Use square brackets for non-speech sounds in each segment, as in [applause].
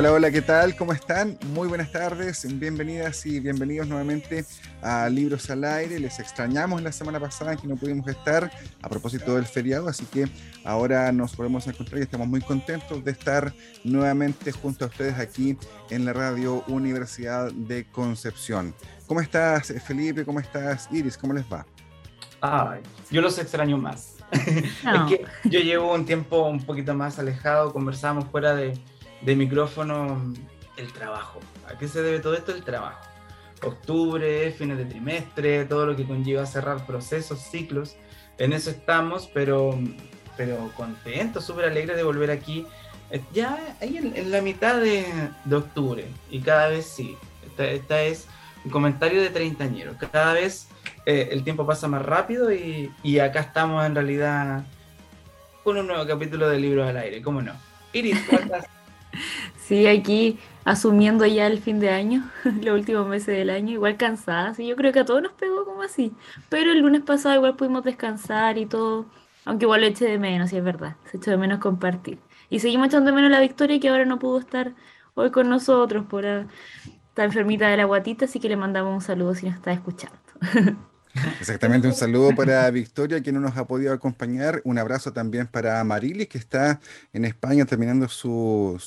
Hola, hola, ¿qué tal? ¿Cómo están? Muy buenas tardes, bienvenidas y bienvenidos nuevamente a Libros al Aire. Les extrañamos la semana pasada que no pudimos estar a propósito del feriado, así que ahora nos podemos encontrar y estamos muy contentos de estar nuevamente junto a ustedes aquí en la radio Universidad de Concepción. ¿Cómo estás, Felipe? ¿Cómo estás, Iris? ¿Cómo les va? Ay, yo los extraño más. [laughs] es que yo llevo un tiempo un poquito más alejado, conversamos fuera de de micrófono el trabajo. ¿A qué se debe todo esto? El trabajo. Octubre, fines de trimestre, todo lo que conlleva cerrar procesos, ciclos. En eso estamos, pero, pero contentos, súper alegres de volver aquí. Eh, ya ahí en, la mitad de, octubre. Y cada vez sí. Esta, es un comentario de treintañero. Cada vez eh, el tiempo pasa más rápido y, y acá estamos en realidad con un nuevo capítulo de Libros al Aire. ¿Cómo no? Iris, ¿cuántas? Sí, aquí asumiendo ya el fin de año, [laughs] los últimos meses del año, igual cansadas. Y yo creo que a todos nos pegó como así. Pero el lunes pasado igual pudimos descansar y todo. Aunque igual lo eché de menos, y es verdad. Se echó de menos compartir. Y seguimos echando de menos la victoria que ahora no pudo estar hoy con nosotros por estar enfermita de la guatita. Así que le mandamos un saludo si nos está escuchando. [laughs] Exactamente, un saludo para Victoria, que no nos ha podido acompañar. Un abrazo también para Marilis, que está en España terminando su,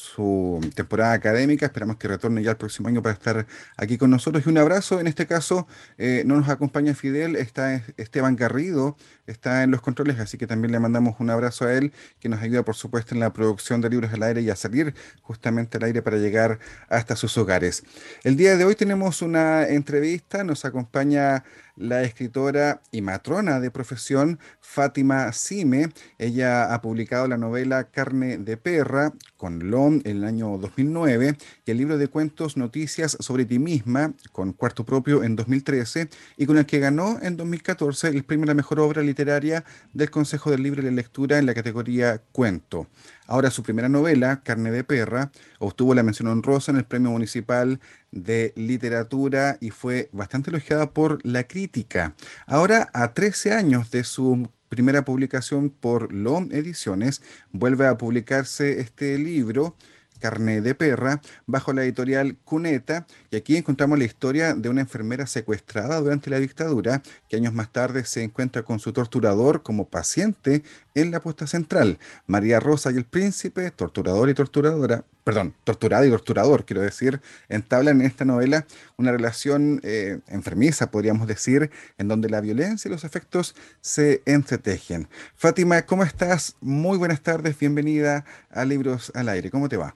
temporada académica. Esperamos que retorne ya el próximo año para estar aquí con nosotros. Y un abrazo, en este caso, eh, no nos acompaña Fidel, está Esteban Garrido, está en los controles, así que también le mandamos un abrazo a él, que nos ayuda, por supuesto, en la producción de libros al aire y a salir justamente al aire para llegar hasta sus hogares. El día de hoy tenemos una entrevista, nos acompaña la escritora y matrona de profesión Fátima Sime. Ella ha publicado la novela Carne de Perra con LOM en el año 2009 y el libro de cuentos Noticias sobre ti misma con cuarto propio en 2013 y con el que ganó en 2014 el premio a la mejor obra literaria del Consejo del Libro de Lectura en la categoría Cuento. Ahora su primera novela, Carne de Perra, obtuvo la mención honrosa en el Premio Municipal de Literatura y fue bastante elogiada por la crítica. Ahora, a 13 años de su primera publicación por LOM Ediciones, vuelve a publicarse este libro Carne de Perra, bajo la editorial Cuneta, y aquí encontramos la historia de una enfermera secuestrada durante la dictadura, que años más tarde se encuentra con su torturador como paciente en la puesta central. María Rosa y el príncipe, torturador y torturadora, perdón, torturada y torturador, quiero decir, entablan en esta novela una relación eh, enfermiza, podríamos decir, en donde la violencia y los efectos se entretejen. Fátima, ¿cómo estás? Muy buenas tardes, bienvenida a Libros al Aire, ¿cómo te va?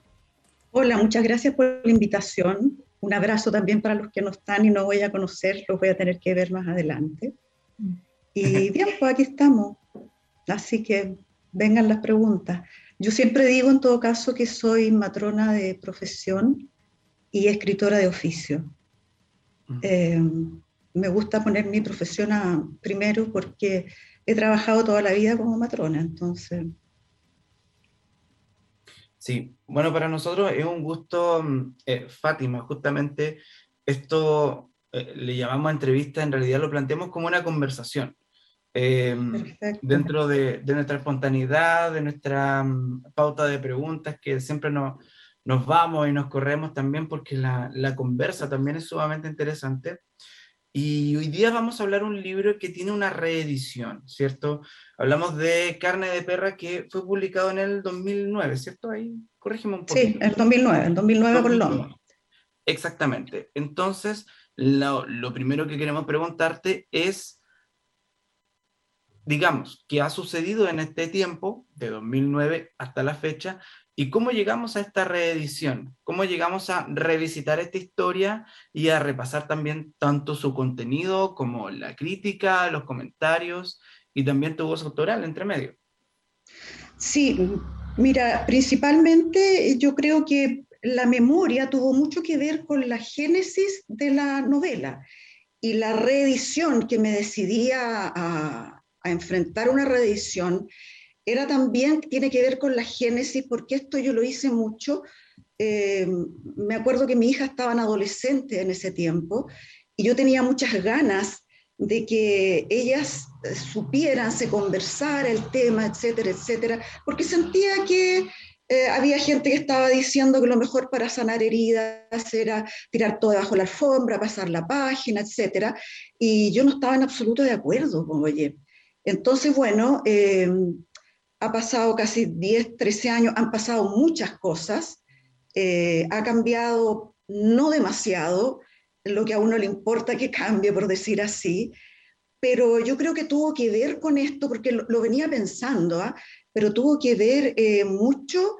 Hola, muchas gracias por la invitación. Un abrazo también para los que no están y no voy a conocer, los voy a tener que ver más adelante. Y bien, pues aquí estamos. Así que vengan las preguntas. Yo siempre digo en todo caso que soy matrona de profesión y escritora de oficio. Eh, me gusta poner mi profesión primero porque he trabajado toda la vida como matrona, entonces Sí, bueno, para nosotros es un gusto, mm, eh, Fátima, justamente esto eh, le llamamos entrevista, en realidad lo planteamos como una conversación. Em, dentro de, nuestra espontaneidad, de nuestra mm, pauta de preguntas, que siempre nos, nos vamos y nos corremos también porque la, la conversa también es sumamente interesante. Y hoy día vamos a hablar un libro que tiene una reedición, ¿cierto? Hablamos de Carne de Perra que fue publicado en el 2009, ¿cierto? Ahí, corrígeme un poco. Sí, el 2009, el 2009 con Lomo. Exactamente. Entonces, lo, lo primero que queremos preguntarte es, digamos, ¿qué ha sucedido en este tiempo, de 2009 hasta la fecha, ¿Y cómo llegamos a esta reedición? ¿Cómo llegamos a revisitar esta historia y a repasar también tanto su contenido como la crítica, los comentarios y también tu voz autoral entre medio? Sí, mira, principalmente yo creo que la memoria tuvo mucho que ver con la génesis de la novela y la reedición que me decidía a, a enfrentar una reedición era también, tiene que ver con la génesis, porque esto yo lo hice mucho. Eh, me acuerdo que mi hija estaba en adolescente en ese tiempo y yo tenía muchas ganas de que ellas supieran, se conversara el tema, etcétera, etcétera, porque sentía que eh, había gente que estaba diciendo que lo mejor para sanar heridas era tirar todo debajo de la alfombra, pasar la página, etcétera, y yo no estaba en absoluto de acuerdo, como oye. Entonces, bueno, eh, ha pasado casi 10, 13 años, han pasado muchas cosas, eh, ha cambiado no demasiado, lo que a uno le importa que cambie, por decir así, pero yo creo que tuvo que ver con esto, porque lo, venía pensando, ¿ah? pero tuvo que ver eh, mucho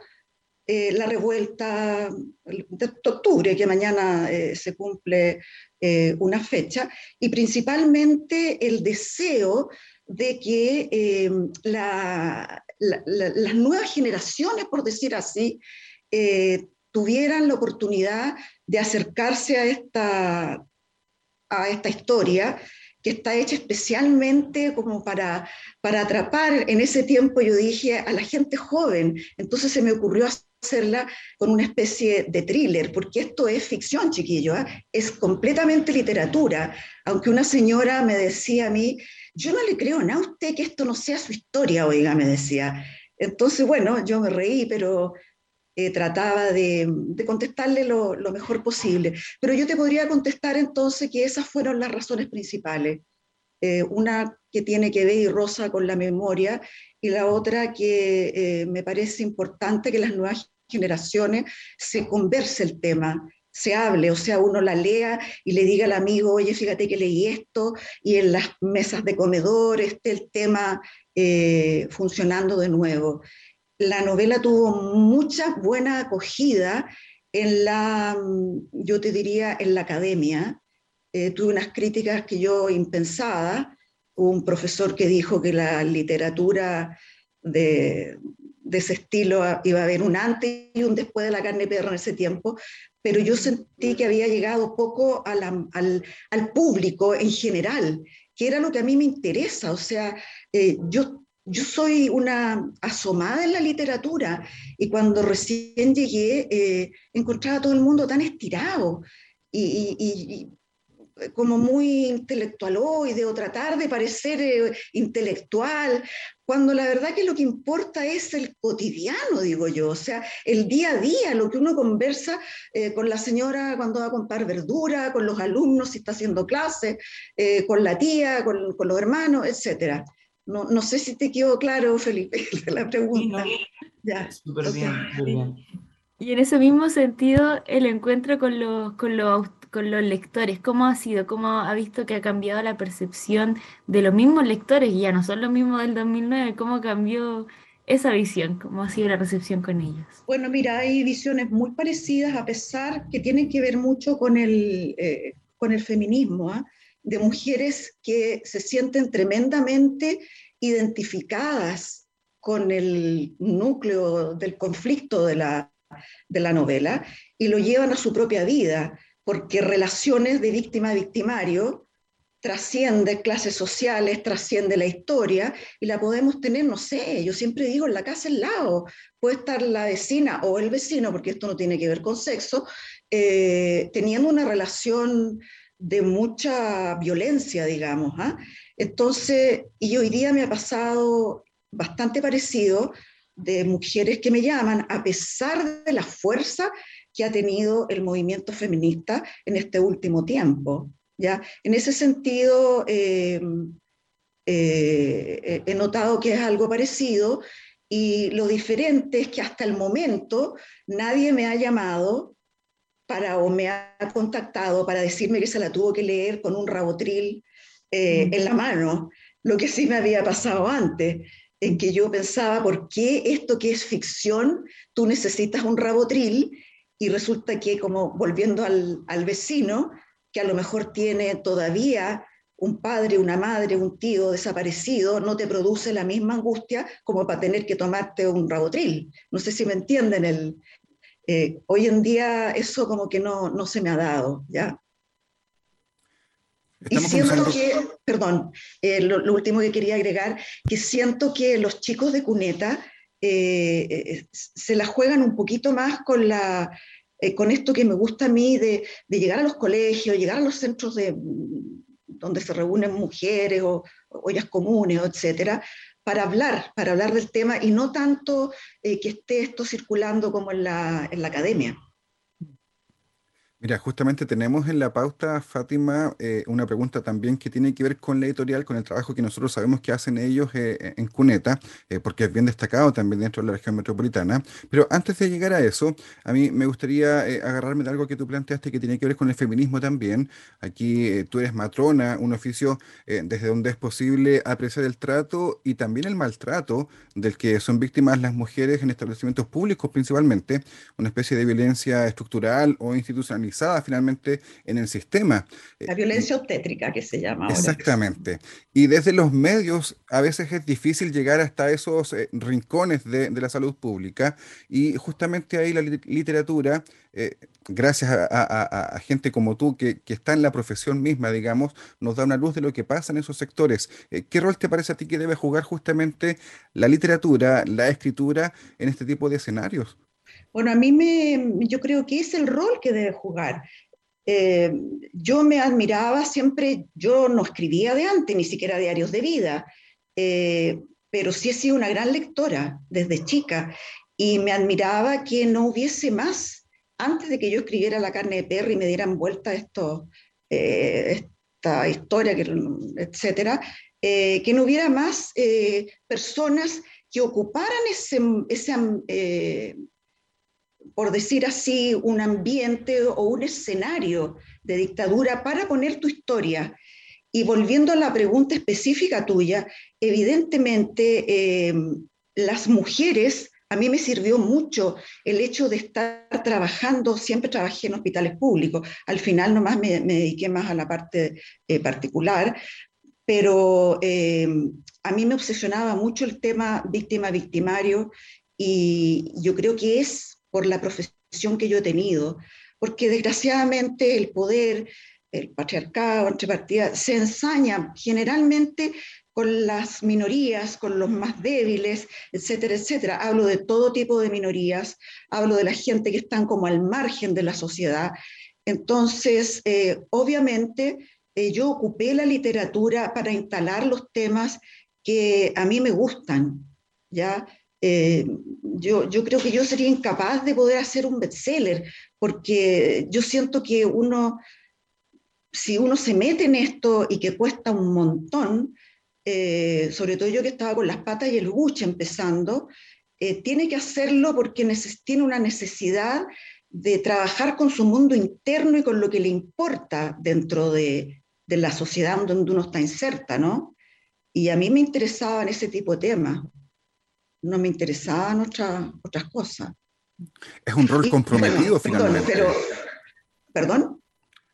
la revuelta de octubre, que mañana se cumple una fecha, y principalmente el deseo de que la, las nuevas generaciones, por decir así, eh, tuvieran la oportunidad de acercarse a esta, a esta historia que está hecha especialmente como para, para atrapar, en ese tiempo yo dije, a la gente joven. Entonces se me ocurrió hacerla con una especie de thriller, porque esto es ficción, chiquillo, ¿ah? es completamente literatura. Aunque una señora me decía a mí, yo no le creo a usted que esto no sea su historia, oiga, me decía. Entonces, bueno, yo me reí, pero eh, trataba de, contestarle lo, mejor posible. Pero yo te podría contestar entonces que esas fueron las razones principales. Eh, una que tiene que ver, y Rosa, con la memoria, y la otra que eh, me parece importante que las nuevas generaciones se converse el tema, se hable, o sea, uno la lea y le diga al amigo, oye, fíjate que leí esto, y en las mesas de comedor esté el tema eh, funcionando de nuevo. La novela tuvo mucha buena acogida en la, yo te diría, en la academia. Eh, tuve unas críticas que yo impensaba, un profesor que dijo que la literatura de, de ese estilo iba a haber un antes y un después de la carne perra en ese tiempo, pero yo sentí que había llegado poco al, al, público en general, que era lo que a mí me interesa. O sea, eh, yo, yo soy una asomada en la literatura y cuando recién llegué eh, encontraba a todo el mundo tan estirado y, y, como muy intelectualoide o tratar de parecer eh, intelectual, cuando la verdad que lo que importa es el cotidiano, digo yo, o sea, el día a día, lo que uno conversa eh, con la señora cuando va a comprar verdura, con los alumnos si está haciendo clases, eh, con la tía, con, con los hermanos, etc. No, no, sé si te quedó claro, Felipe, [laughs] la pregunta. Ya, súper bien, bien. Y en ese mismo sentido, el encuentro con los, con los con los lectores? ¿Cómo ha sido? ¿Cómo ha visto que ha cambiado la percepción de los mismos lectores? Ya no son los mismos del 2009. ¿Cómo cambió esa visión? ¿Cómo ha sido la recepción con ellos? Bueno, mira, hay visiones muy parecidas, a pesar que tienen que ver mucho con el, eh, con el feminismo, ¿ah? de mujeres que se sienten tremendamente identificadas con el núcleo del conflicto de la, de la novela y lo llevan a su propia vida porque relaciones de víctima a victimario trasciende clases sociales, trasciende la historia y la podemos tener, no sé, yo siempre digo en la casa al lado, puede estar la vecina o el vecino, porque esto no tiene que ver con sexo, eh, teniendo una relación de mucha violencia, digamos. ¿ah? Entonces, y hoy día me ha pasado bastante parecido de mujeres que me llaman, a pesar de la fuerza que ha tenido el movimiento feminista en este último tiempo. ¿ya? En ese sentido, eh, eh, he notado que es algo parecido y lo diferente es que hasta el momento nadie me ha llamado para o me ha contactado para decirme que se la tuvo que leer con un rabotril eh, en la mano, lo que sí me había pasado antes. en que yo pensaba, ¿por qué esto que es ficción, tú necesitas un rabotril? Y resulta que, como volviendo al, al vecino, que a lo mejor tiene todavía un padre, una madre, un tío desaparecido, no te produce la misma angustia como para tener que tomarte un rabotril. No sé si me entienden. El, eh, hoy en día eso como que no, no se me ha dado, ¿ya? y siento que, perdón, eh, lo, último que quería agregar, que siento que los chicos de cuneta eh, se la juegan un poquito más con la, con esto que me gusta a mí de, llegar a los colegios, llegar a los centros de, donde se reúnen mujeres o, ollas comunes, etcétera, para hablar, para hablar del tema y no tanto eh, que esté esto circulando como en la, en la academia. Mira, justamente tenemos en la pauta, Fátima, eh, una pregunta también que tiene que ver con la editorial, con el trabajo que nosotros sabemos que hacen ellos eh, en Cuneta, eh, porque es bien destacado también dentro de la región metropolitana. Pero antes de llegar a eso, a mí me gustaría agarrarme de algo que tú planteaste que tiene que ver con el feminismo también. Aquí tú eres matrona, un oficio desde donde es posible apreciar el trato y también el maltrato del que son víctimas las mujeres en establecimientos públicos principalmente, una especie de violencia estructural o institucional finalmente en el sistema. La violencia obstétrica que se llama. Exactamente. Y desde los medios a veces es difícil llegar hasta esos eh, rincones de, la salud pública y justamente ahí la literatura, eh, gracias a, gente como tú que, está en la profesión misma, digamos, nos da una luz de lo que pasa en esos sectores. Eh, ¿Qué rol te parece a ti que debe jugar justamente la literatura, la escritura en este tipo de escenarios? Bueno, a mí me, yo creo que es el rol que debe jugar. Eh, yo me admiraba siempre, yo no escribía de antes, ni siquiera diarios de vida, eh, pero sí he sido una gran lectora desde chica y me admiraba que no hubiese más, antes de que yo escribiera La carne de perro y me dieran vuelta esto, eh, esta historia, etcétera, que no hubiera más personas que ocuparan ese, ese por decir así, un ambiente o un escenario de dictadura para poner tu historia. Y volviendo a la pregunta específica tuya, evidentemente eh, las mujeres, a mí me sirvió mucho el hecho de estar trabajando, siempre trabajé en hospitales públicos, al final nomás me, me dediqué más a la parte eh, particular, pero eh, a mí me obsesionaba mucho el tema víctima-victimario y yo creo que es por la profesión que yo he tenido, porque desgraciadamente el poder, el patriarcado entre partidas, se ensaña generalmente con las minorías, con los más débiles, etcétera, etcétera. Hablo de todo tipo de minorías, hablo de la gente que están como al margen de la sociedad. Entonces, eh, obviamente, eh, yo ocupé la literatura para instalar los temas que a mí me gustan, ¿ya? Eh, yo, yo creo que yo sería incapaz de poder hacer un bestseller, porque yo siento que uno, si uno se mete en esto y que cuesta un montón, eh, sobre todo yo que estaba con las patas y el buche empezando, eh, tiene que hacerlo porque tiene una necesidad de trabajar con su mundo interno y con lo que le importa dentro de, de la sociedad donde uno está inserta, ¿no? Y a mí me interesaban ese tipo de temas no me interesaban otras otras cosas. Es un rol comprometido finalmente. Perdón, ¿Perdón?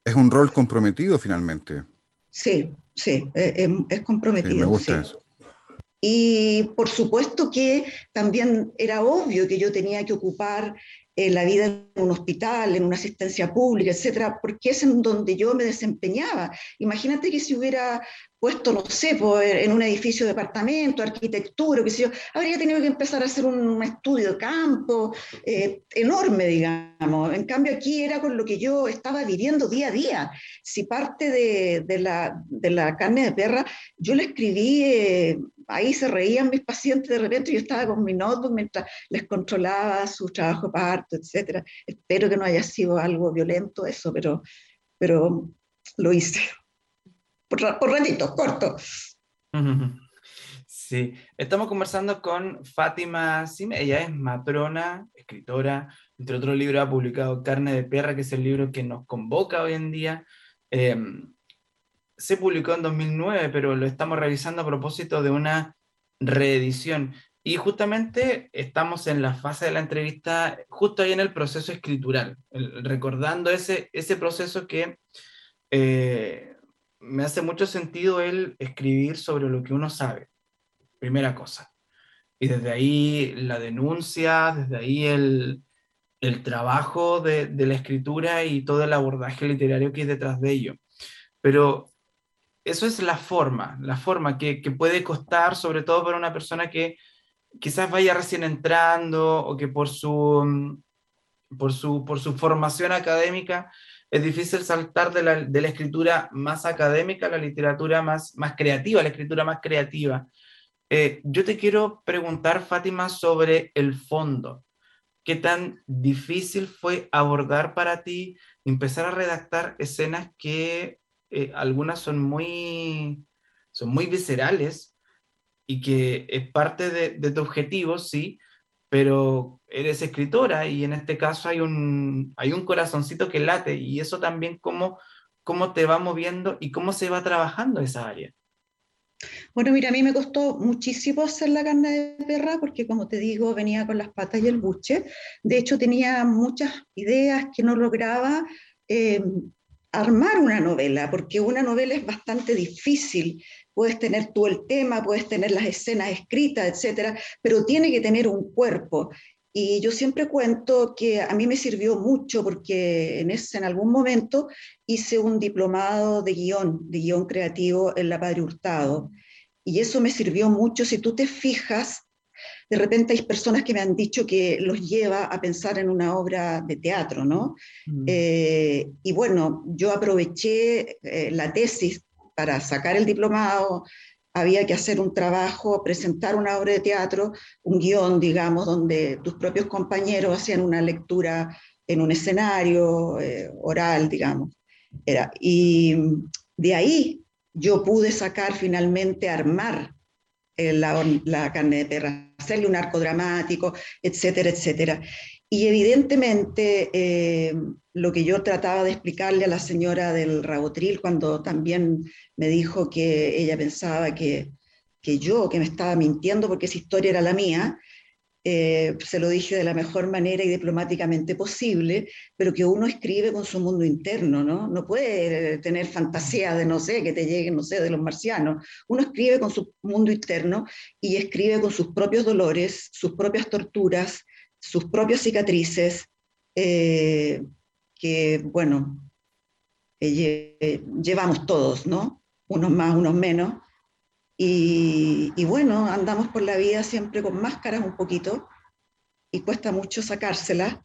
Es un rol comprometido finalmente. Sí, sí, es, comprometido. me gusta eso. Y por supuesto que también era obvio que yo tenía que ocupar eh, la vida en un hospital, en una asistencia pública, etcétera, porque es en donde yo me desempeñaba. Imagínate que si hubiera puesto, no sé, en un edificio de departamento, arquitectura, qué sé yo, habría tenido que empezar a hacer un estudio de campo eh, enorme, digamos. En cambio, aquí era con lo que yo estaba viviendo día a día. Si parte de, la, de la, carne de perra, yo le escribí, eh, ahí se reían mis pacientes de repente, yo estaba con mi notebook mientras les controlaba su trabajo de parto, etc. Espero que no haya sido algo violento eso, pero, pero lo hice por, por ratitos, corto. Sí, estamos conversando con Fátima Sime, ella es matrona, escritora, entre otros libros ha publicado Carne de Perra, que es el libro que nos convoca hoy en día. Em, se publicó en 2009, pero lo estamos revisando a propósito de una reedición. Y justamente estamos en la fase de la entrevista, justo ahí en el proceso escritural, recordando ese, ese proceso que eh, me hace mucho sentido el escribir sobre lo que uno sabe, primera cosa. Y desde ahí la denuncia, desde ahí el, el trabajo de, de, la escritura y todo el abordaje literario que hay detrás de ello. Pero eso es la forma, la forma que, que puede costar, sobre todo para una persona que quizás vaya recién entrando o que por su, por su, por su formación académica es difícil saltar de la, de la, escritura más académica a la literatura más, más creativa, la escritura más creativa. Eh, yo te quiero preguntar, Fátima, sobre el fondo. ¿Qué tan difícil fue abordar para ti empezar a redactar escenas que eh, algunas son muy, son muy viscerales, y que es parte de, tu objetivo, sí, pero eres escritora y en este caso hay un, hay un corazoncito que late y eso también cómo, cómo te va moviendo y cómo se va trabajando esa área. Bueno, mira, a mí me costó muchísimo hacer la carne de perra porque, como te digo, venía con las patas y el buche. De hecho, tenía muchas ideas que no lograba eh, armar una novela, porque una novela es bastante difícil puedes tener tú el tema, puedes tener las escenas escritas, etcétera, pero tiene que tener un cuerpo. Y yo siempre cuento que a mí me sirvió mucho porque en, ese, en algún momento hice un diplomado de guion, de guion creativo en la Padre Hurtado. Y eso me sirvió mucho. Si tú te fijas, de repente hay personas que me han dicho que los lleva a pensar en una obra de teatro, ¿no? Mm. Eh, y bueno, yo aproveché eh, la tesis para sacar el diplomado había que hacer un trabajo, presentar una obra de teatro, un guion, digamos, donde tus propios compañeros hacían una lectura en un escenario eh, oral, digamos. Era. Y de ahí yo pude sacar finalmente, armar eh, la, la, carne de perra, hacerle un arco dramático, etcétera, etcétera. Y evidentemente eh, lo que yo trataba de explicarle a la señora del Rabotril cuando también me dijo que ella pensaba que, que yo, que me estaba mintiendo porque esa historia era la mía, eh, se lo dije de la mejor manera y diplomáticamente posible, pero que uno escribe con su mundo interno, ¿no? No puede tener fantasía de, no sé, que te lleguen, no sé, de los marcianos. Uno escribe con su mundo interno y escribe con sus propios dolores, sus propias torturas, sus propias cicatrices, eh, que, bueno, eh, llevamos todos, ¿no? Unos más, unos menos. Y, bueno, andamos por la vida siempre con máscaras un poquito y cuesta mucho sacárselas,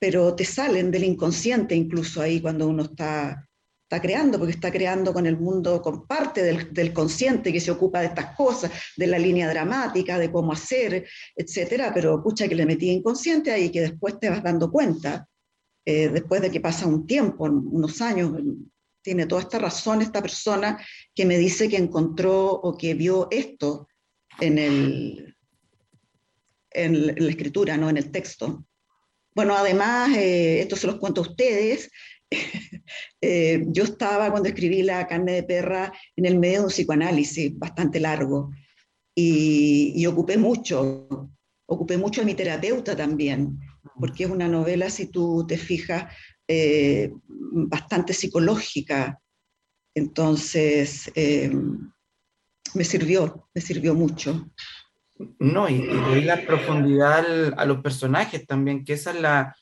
pero te salen del inconsciente incluso ahí cuando uno está está creando, porque está creando con el mundo, con parte del, del, consciente que se ocupa de estas cosas, de la línea dramática, de cómo hacer, etcétera, pero pucha que le metí inconsciente ahí que después te vas dando cuenta, eh, después de que pasa un tiempo, unos años, tiene toda esta razón esta persona que me dice que encontró o que vio esto en, el, en la escritura, no en el texto. Bueno, además, eh, esto se los cuento a ustedes, [laughs] Eh, yo estaba cuando escribí La carne de perra en el medio de un psicoanálisis bastante largo. Y, ocupé mucho, ocupé mucho a mi terapeuta también, porque es una novela, si tú te fijas, eh, bastante psicológica. Entonces, eh, me sirvió, me sirvió mucho. No, y, y la profundidad a los personajes también, que esa es la,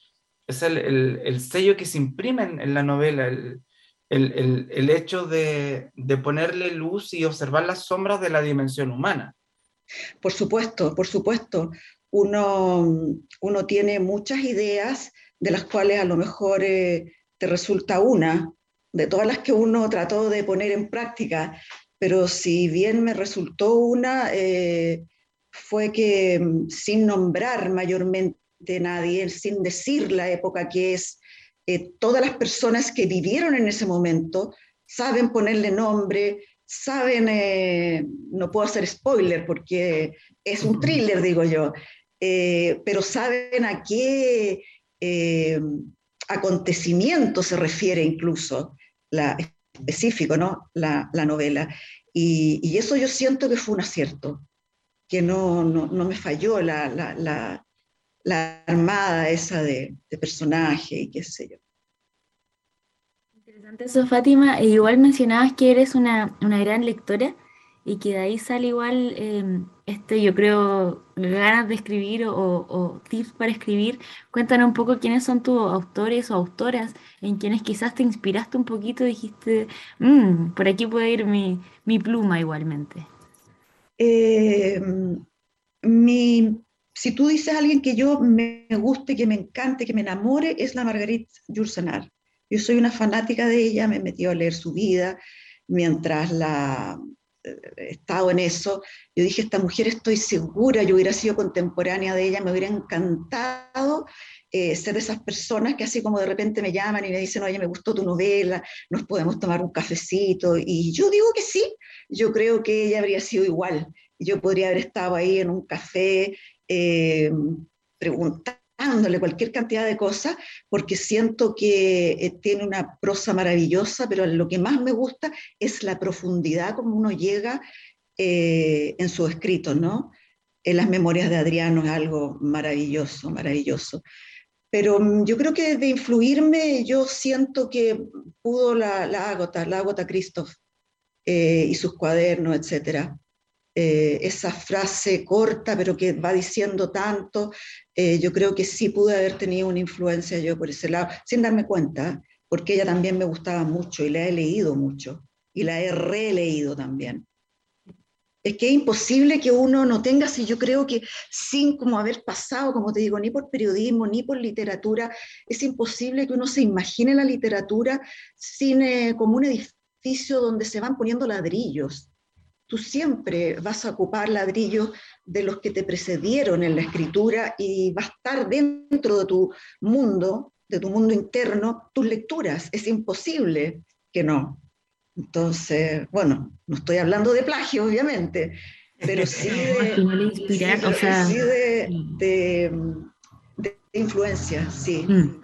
es el, el, sello que se imprime en, la novela, el, el hecho de, de, ponerle luz y observar las sombras de la dimensión humana. Por supuesto, por supuesto. Uno, uno tiene muchas ideas de las cuales a lo mejor eh, te resulta una, de todas las que uno trató de poner en práctica, pero si bien me resultó una, eh, fue que mm, sin nombrar mayormente de nadie, sin decir la época que es, eh, todas las personas que vivieron en ese momento saben ponerle nombre, saben, eh, no puedo hacer spoiler porque es un thriller, digo yo, eh, pero saben a qué acontecimiento se refiere incluso, específico, ¿no? La, la novela. Y, y, eso yo siento que fue un acierto. que no, no, no me falló la, la, la, armada esa de, de, personaje y qué sé yo. Interesante eso, Fátima. E igual mencionabas que eres una, una gran lectora y que de ahí sale igual, eh, este, yo creo, ganas de escribir o, tips para escribir. Cuéntanos un poco quiénes son tus autores o autoras, en quienes quizás te inspiraste un poquito dijiste, mmm, por aquí puede ir mi, mi pluma igualmente. Eh, mi, si tú dices a alguien que yo me guste, que me encante, que me enamore, es la Marguerite Yourcenar. Yo soy una fanática de ella, me he a leer su vida mientras la estado en eso, yo dije, esta mujer estoy segura, yo hubiera sido contemporánea de ella, me hubiera encantado eh, ser de esas personas que así como de repente me llaman y me dicen, oye, me gustó tu novela, nos podemos tomar un cafecito, y yo digo que sí, yo creo que ella habría sido igual, yo podría haber estado ahí en un café eh, preguntando dándole cualquier cantidad de cosas, porque siento que eh, tiene una prosa maravillosa, pero lo que más me gusta es la profundidad como uno llega eh, en su escrito, ¿no? En las memorias de Adriano es algo maravilloso, maravilloso. Pero mm, yo creo que de influirme, yo siento que pudo la, la Ágota, la Ágota Christoph eh, y sus cuadernos, etcétera. Eh, esa frase corta, pero que va diciendo tanto, eh, yo creo que sí pude haber tenido una influencia yo por ese lado, sin darme cuenta, porque ella también me gustaba mucho y la he leído mucho y la he releído también. Es que es imposible que uno no tenga, si yo creo que sin como haber pasado, como te digo, ni por periodismo, ni por literatura, es imposible que uno se imagine la literatura sin, eh, como un edificio donde se van poniendo ladrillos tú siempre vas a ocupar ladrillos de los que te precedieron en la escritura y va a estar dentro de tu mundo, de tu mundo interno, tus lecturas. Es imposible que no. Entonces, bueno, no estoy hablando de plagio, obviamente, pero [laughs] sí de, de, influencia, sí. Mm,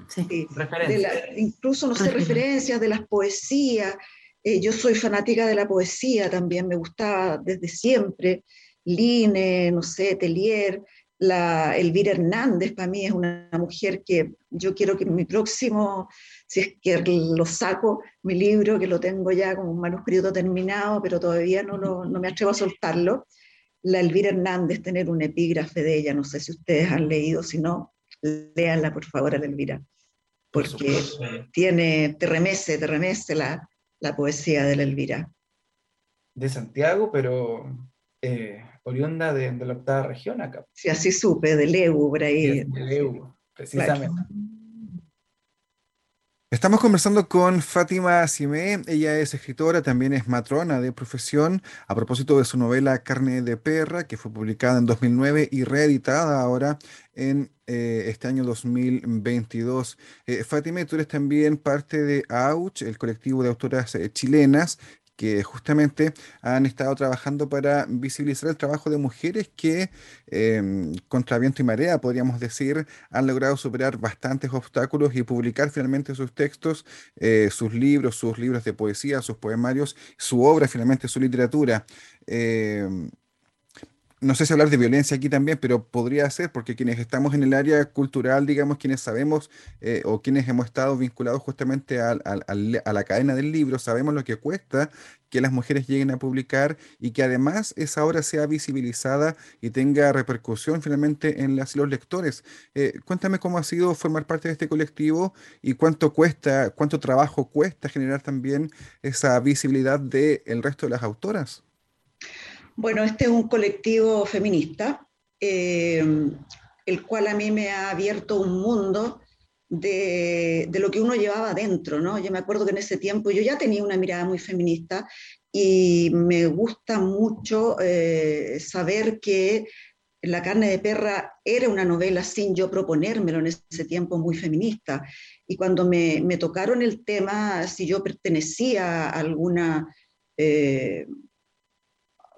incluso, no sé, referencias de las poesías, eh, yo soy fanática de la poesía también, me gustaba desde siempre. Line, no sé, Telier, la Elvira Hernández para mí es una mujer que yo quiero que mi próximo, si es que lo saco, mi libro, que lo tengo ya como un manuscrito terminado, pero todavía no, lo, no me atrevo a soltarlo, la Elvira Hernández, tener un epígrafe de ella, no sé si ustedes han leído, si no, léanla por favor a la Elvira, porque tiene, te remece, te remece la, la poesía de la Elvira. De Santiago, pero eh, oriunda de, la octava región acá. Sí, así supe, de Leu, por ahí. de Leu, precisamente. Estamos conversando con Fátima Simé, ella es escritora, también es matrona de profesión, a propósito de su novela Carne de Perra, que fue publicada en 2009 y reeditada ahora en eh, este año 2022. Eh, Fátima, tú eres también parte de AUCH, el colectivo de autoras eh, chilenas, que justamente han estado trabajando para visibilizar el trabajo de mujeres que, em, contra viento y marea, podríamos decir, han logrado superar bastantes obstáculos y publicar finalmente sus textos, eh, sus libros, sus libros de poesía, sus poemarios, su obra, finalmente su literatura. Em, no sé si hablar de violencia aquí también, pero podría ser, porque quienes estamos en el área cultural, digamos, quienes sabemos eh, o quienes hemos estado vinculados justamente a, la cadena del libro, sabemos lo que cuesta que las mujeres lleguen a publicar y que además esa obra sea visibilizada y tenga repercusión finalmente en las, los lectores. Eh, cuéntame cómo ha sido formar parte de este colectivo y cuánto cuesta, cuánto trabajo cuesta generar también esa visibilidad del el resto de las autoras. Bueno, este es un colectivo feminista, eh, el cual a mí me ha abierto un mundo de, lo que uno llevaba dentro, ¿no? Yo me acuerdo que en ese tiempo yo ya tenía una mirada muy feminista y me gusta mucho eh, saber que La carne de perra era una novela sin yo proponérmelo en ese tiempo muy feminista. Y cuando me, tocaron el tema, si yo pertenecía a alguna... Eh,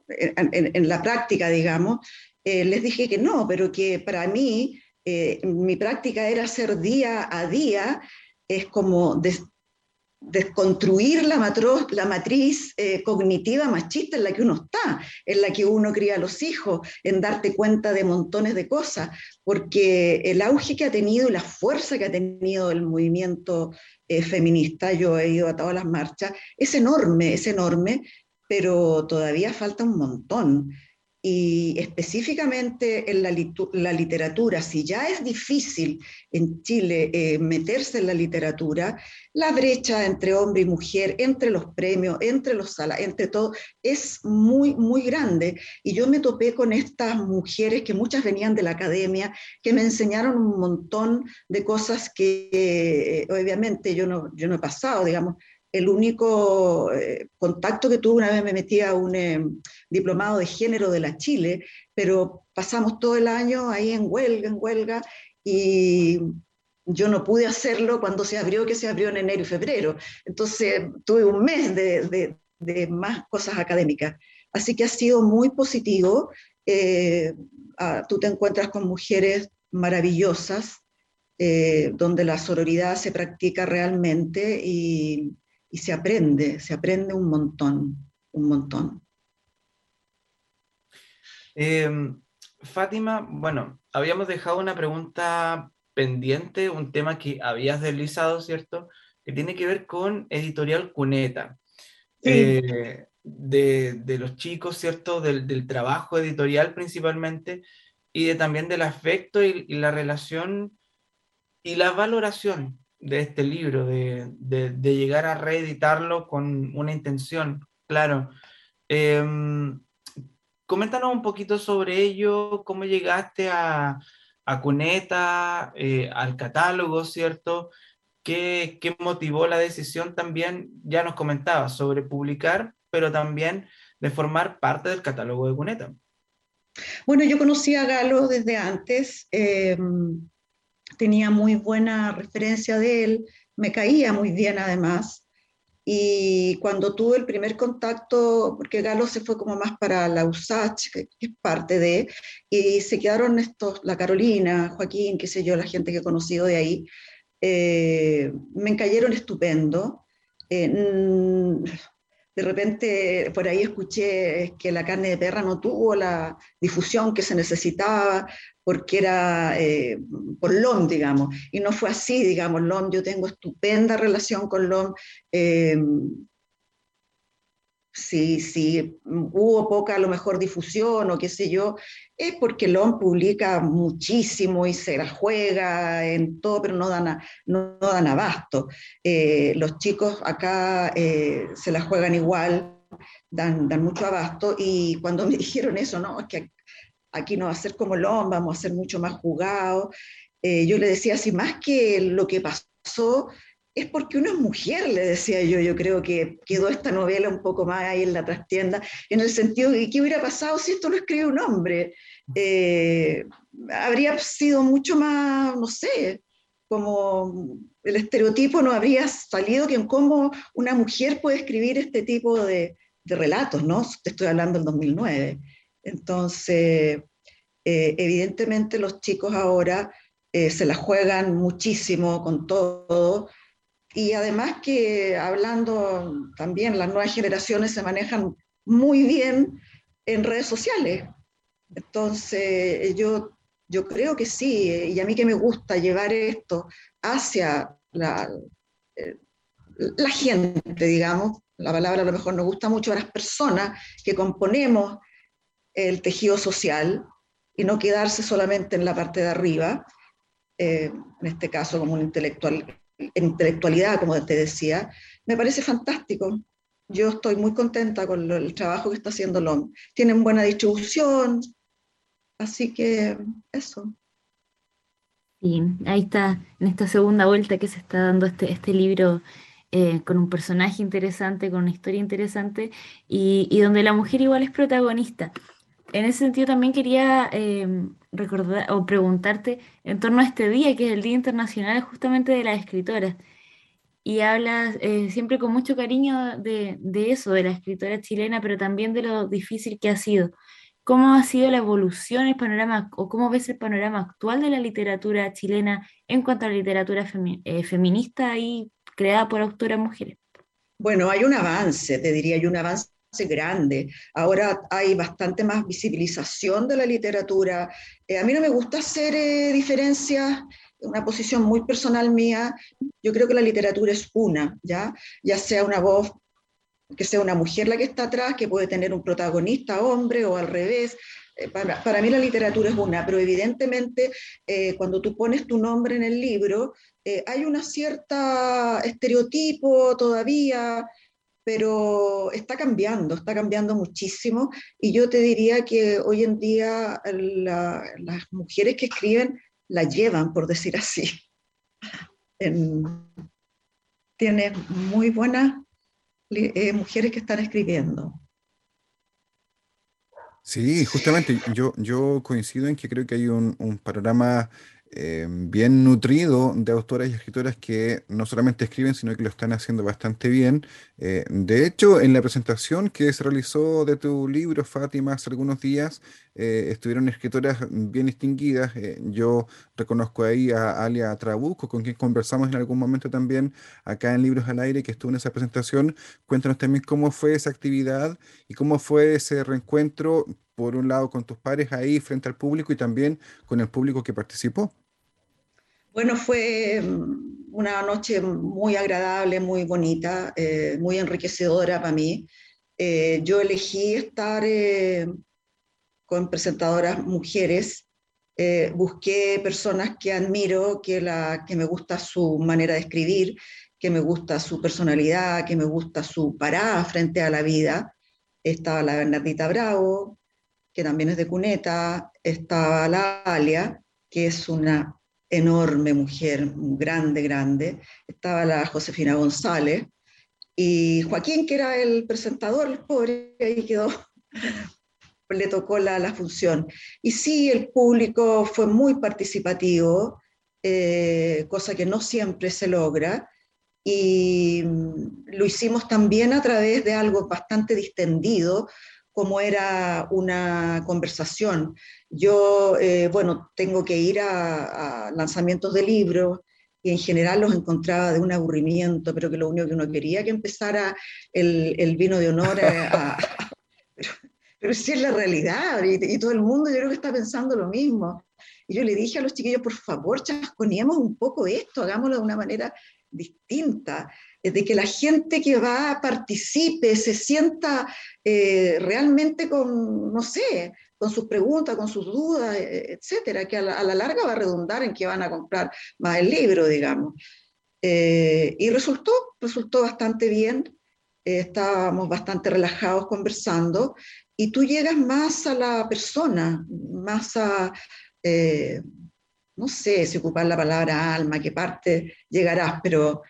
en, la práctica, digamos, eh, les dije que no, pero que para mí eh, mi práctica era hacer día a día, es como desconstruir la, la matriz eh, cognitiva machista en la que uno está, en la que uno cría a los hijos, en darte cuenta de montones de cosas, porque el auge que ha tenido y la fuerza que ha tenido el movimiento feminista, yo he ido a todas las marchas, es enorme, es enorme, pero todavía falta un montón y específicamente en la, literatura, si ya es difícil en Chile eh, meterse en la literatura, la brecha entre hombre y mujer, entre los premios, entre los salas, entre todo, es muy, muy grande. Y yo me topé con estas mujeres que muchas venían de la academia, que me enseñaron un montón de cosas que eh, obviamente yo no, yo no he pasado, digamos, el único eh, contacto que tuve una vez me metí a un eh, diplomado de género de la Chile, pero pasamos todo el año ahí en huelga, en huelga, y yo no pude hacerlo cuando se abrió, que se abrió en enero y febrero. Entonces tuve un mes de, más cosas académicas. Así que ha sido muy positivo. Eh, ah, tú te encuentras con mujeres maravillosas, donde la sororidad se practica realmente y, y se aprende, se aprende un montón, un montón. Em, Fátima, bueno, habíamos dejado una pregunta pendiente, un tema que habías deslizado, ¿cierto? Que tiene que ver con Editorial Cuneta. Eh, de, los chicos, ¿cierto? Del, trabajo editorial principalmente y de, también del afecto y, y, la relación y la valoración de este libro, de, de, llegar a reeditarlo con una intención, claro. Em, coméntanos un poquito sobre ello, cómo llegaste a, a Cuneta, eh, al catálogo, ¿cierto? ¿Qué, ¿Qué, motivó la decisión también? Ya nos comentabas sobre publicar, pero también de formar parte del catálogo de Cuneta. Bueno, yo conocí a Galo desde antes. Eh, tenía muy buena referencia de él, me caía muy bien además. Y cuando tuve el primer contacto, porque Galo se fue como más para la USACH, que, es parte de, y se quedaron estos, la Carolina, Joaquín, qué sé yo, la gente que he conocido de ahí, eh, me cayeron estupendo. Eh, de repente por ahí escuché que la carne de perra no tuvo la difusión que se necesitaba porque era eh, por LOM, digamos, y no fue así, digamos, LOM, yo tengo estupenda relación con LOM. Eh, si, hubo poca a lo mejor difusión o qué sé yo, es porque LOM publica muchísimo y se la juega en todo, pero no dan, no, dan abasto. Eh, los chicos acá eh, se la juegan igual, dan, dan mucho abasto, y cuando me [laughs] dijeron eso, no, es que aquí no va a ser como LOM, vamos a ser mucho más jugados, eh, yo le decía, si más que lo que pasó es porque una mujer, le decía yo, yo creo que quedó esta novela un poco más ahí en la trastienda, en el sentido de qué hubiera pasado si esto lo escribe un hombre. Eh, habría sido mucho más, no sé, como el estereotipo no habría salido que en cómo una mujer puede escribir este tipo de, relatos, ¿no? Te estoy hablando del 2009. Entonces, eh, evidentemente los chicos ahora eh, se la juegan muchísimo con todo y además que hablando también, las nuevas generaciones se manejan muy bien en redes sociales. Entonces, yo, yo creo que sí, y a mí que me gusta llevar esto hacia la, eh, la gente, digamos, la palabra a lo mejor nos gusta mucho a las personas que componemos el tejido social y no quedarse solamente en la parte de arriba, eh, en este caso como un intelectual intelectualidad, como te decía, me parece fantástico. Yo estoy muy contenta con el trabajo que está haciendo LOM. Tienen buena distribución, así que eso. Ahí está, en esta segunda vuelta que se está dando este, este libro eh, con un personaje interesante, con una historia interesante, y donde la mujer igual es protagonista en ese sentido también quería em, recordar o preguntarte en torno a este día, que es el Día Internacional justamente de las Escritoras. Y hablas eh, siempre con mucho cariño de, eso, de la escritora chilena, pero también de lo difícil que ha sido. ¿Cómo ha sido la evolución, el panorama, o cómo ves el panorama actual de la literatura chilena en cuanto a la literatura eh, feminista y creada por autoras mujeres. Bueno, hay un avance, te diría, hay un avance grande. Ahora hay bastante más visibilización de la literatura. Eh, a mí no me gusta hacer eh, diferencias, una posición muy personal mía. Yo creo que la literatura es una, ¿ya? Ya sea una voz, que sea una mujer la que está atrás, que puede tener un protagonista hombre o al revés. Eh, para, para, mí la literatura es una, pero evidentemente cuando tú pones tu nombre en el libro, hay una cierta estereotipo todavía, pero está cambiando, está cambiando muchísimo y yo te diría que hoy en día las mujeres que escriben la llevan, por decir así. [laughs] tiene muy buenas eh, mujeres que están escribiendo. Sí, justamente yo, yo coincido en que creo que hay un panorama eh, bien nutrido de autoras y escritoras que no solamente escriben, sino que lo están haciendo bastante bien. Eh, de hecho, en la presentación que se realizó de tu libro, Fátima, hace algunos días, eh, estuvieron escritoras bien distinguidas. yo reconozco ahí a Alia Trabuco, con quien conversamos en algún momento también acá en Libros al Aire, que estuvo en esa presentación. Cuéntanos también cómo fue esa actividad y cómo fue ese reencuentro, por un lado con tus pares ahí frente al público y también con el público que participó. Bueno, fue mm, una noche muy agradable, muy bonita, eh, muy enriquecedora para mí. Eh, yo elegí estar eh, con presentadoras mujeres. busqué personas que admiro, que, la, que me gusta su manera de escribir, que me gusta su personalidad, que me gusta su parada frente a la vida. Estaba la Bernardita Bravo, que también es de Cuneta, estaba la Alia, que es una enorme mujer, grande, grande. Estaba la Josefina González y Joaquín, que era el presentador, el pobre, ahí quedó, [laughs] le tocó la, la función. Y sí, el público fue muy participativo, eh, cosa que no siempre se logra. Y mm, lo hicimos también a través de algo bastante distendido, como era una conversación. Yo, eh, bueno, tengo que ir a, lanzamientos de libros y en general los encontraba de un aburrimiento, pero que lo único que uno quería que empezara el, vino de honor [laughs] a... pero, sí es la realidad y, todo el mundo yo creo que está pensando lo mismo. Y yo le dije a los chiquillos, por favor, chasconiemos un poco esto, hagámoslo de una manera distinta de que la gente que va participe, se sienta eh, realmente con, no sé, con sus preguntas, con sus dudas, eh, etcétera, que a la, larga va a redundar en que van a comprar más el libro, digamos. Eh, y resultó, resultó bastante bien, estábamos bastante relajados conversando, y tú llegas más a la persona, más a, no sé si ocupar la palabra alma, qué parte llegarás, pero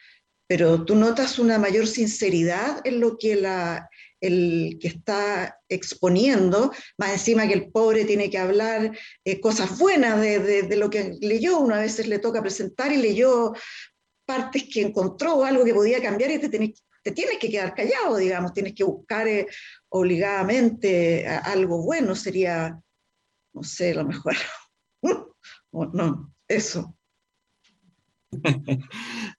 pero tú notas una mayor sinceridad en lo que la, el que está exponiendo, más encima que el pobre tiene que hablar eh, cosas buenas de, de, lo que leyó, una vez veces le toca presentar y leyó partes que encontró, algo que podía cambiar y te, te tienes que quedar callado, digamos, tienes que buscar eh, obligadamente algo bueno, sería, no sé, lo mejor. [laughs] no, eso. [laughs]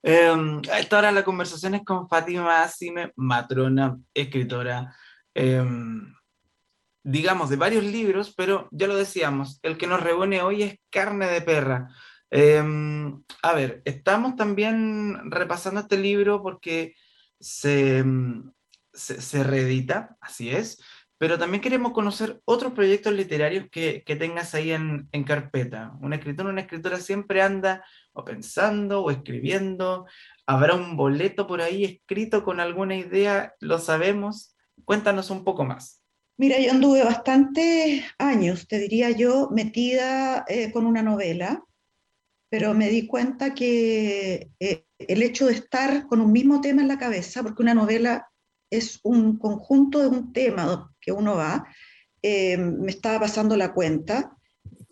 eh, esta hora la conversación es con Fátima Asime, matrona, escritora, em, digamos, de varios libros, pero ya lo decíamos, el que nos reúne hoy es Carne de Perra. Em, a ver, estamos también repasando este libro porque se, em, se, reedita, así es, pero también queremos conocer otros proyectos literarios que, tengas ahí en, carpeta. Un escritor, una escritora siempre anda o pensando o escribiendo. ¿Habrá un boleto por ahí escrito con alguna idea? ¿Lo sabemos? Cuéntanos un poco más. Mira, yo anduve bastantes años, te diría yo, metida eh, con una novela, pero me di cuenta que eh, el hecho de estar con un mismo tema en la cabeza, porque una novela es un conjunto de un tema que uno va, eh, me estaba pasando la cuenta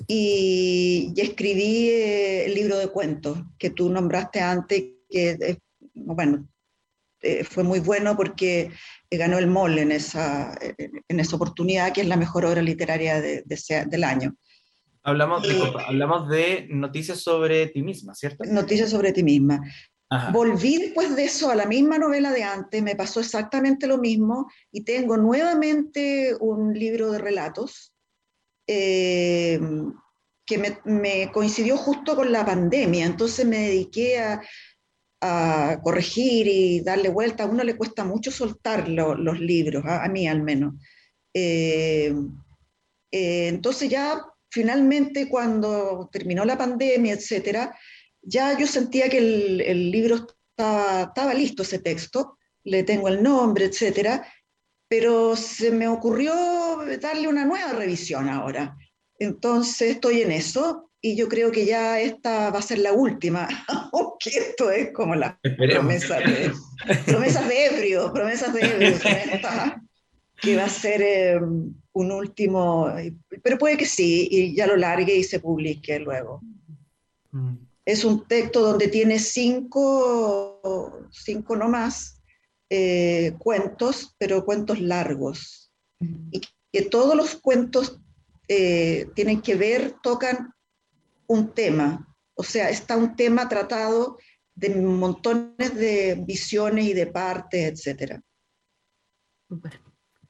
y, escribí eh, el libro de cuentos que tú nombraste antes, que bueno, eh, fue muy bueno porque ganó el MOL en esa, en esa oportunidad, que es la mejor obra literaria de, del año. Hablamos, hablamos de noticias sobre ti misma, ¿cierto? Noticias sobre ti misma. Volví después de eso a la misma novela de antes, me pasó exactamente lo mismo y tengo nuevamente un libro de relatos eh, que me, coincidió justo con la pandemia, entonces me dediqué a, corregir y darle vuelta. A uno le cuesta mucho soltar los libros, a, mí al menos. Eh, eh, entonces ya finalmente cuando terminó la pandemia, etcétera, ya yo sentía que el, libro estaba, listo, ese texto, le tengo el nombre, etcétera, pero se me ocurrió darle una nueva revisión ahora. Entonces estoy en eso y yo creo que ya esta va a ser la última, [laughs] aunque esto es como la promesa de, promesas de ebrio, promesas de ebrio, [laughs] que va a ser eh, un último, pero puede que sí, y ya lo largue y se publique luego. Mm. Es un texto donde tiene cinco, cinco no más, eh, cuentos, pero cuentos largos. Y que todos los cuentos eh, tienen que ver, tocan un tema. O sea, está un tema tratado de montones de visiones y de partes, etc.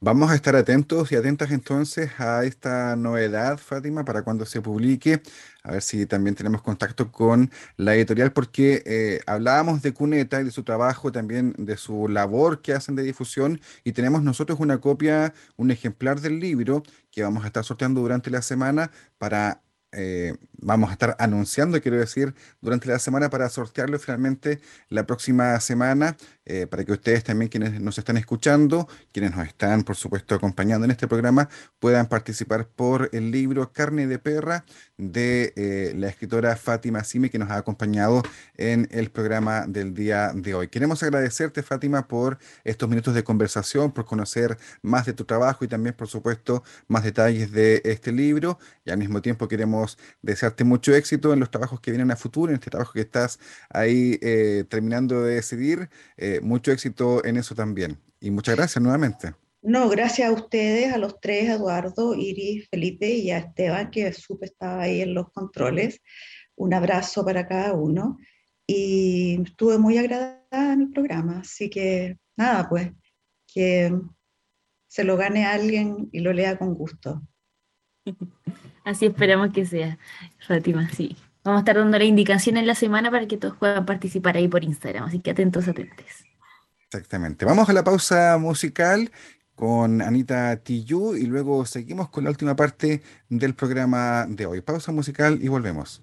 Vamos a estar atentos y atentas entonces a esta novedad, Fátima, para cuando se publique. A ver si también tenemos contacto con la editorial, porque eh, hablábamos de Cuneta y de su trabajo, también de su labor que hacen de difusión, y tenemos nosotros una copia, un ejemplar del libro que vamos a estar sorteando durante la semana para eh, vamos a estar anunciando, quiero decir, durante la semana para sortearlo finalmente la próxima semana, eh, para que ustedes también, quienes nos están escuchando, quienes nos están, por supuesto, acompañando en este programa, puedan participar por el libro Carne de Perra de eh, la escritora Fátima Sime, que nos ha acompañado en el programa del día de hoy. Queremos agradecerte, Fátima, por estos minutos de conversación, por conocer más de tu trabajo y también, por supuesto, más detalles de este libro. Y al mismo tiempo queremos desearte mucho éxito en los trabajos que vienen a futuro, en este trabajo que estás ahí eh, terminando de decidir. Eh, mucho éxito en eso también. Y muchas gracias nuevamente. No, gracias a ustedes, a los tres, Eduardo, Iris, Felipe y a Esteban, que supe estaba ahí en los controles. Un abrazo para cada uno. Y estuve muy agradada en el programa, así que nada, pues que se lo gane alguien y lo lea con gusto. Así esperamos que sea, Fátima, sí. Vamos a estar dando la indicación en la semana para que todos puedan participar ahí por Instagram, así que atentos, atentos. Exactamente. Vamos a la pausa musical con Anita Tiyu y luego seguimos con la última parte del programa de hoy. Pausa musical y volvemos.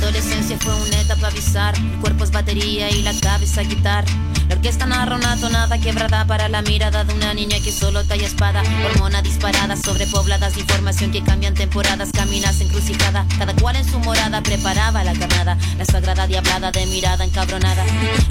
Noche fue una etapa avisar. El cuerpo es batería y la cabeza guitarra. La orquesta narra una tonada quebrada para la mirada de una niña que solo talla espada. Hormona disparada sobre pobladas de información que cambian temporadas. Caminas encrucijada, cada cual en su morada preparaba la carnada. La sagrada diablada de mirada encabronada.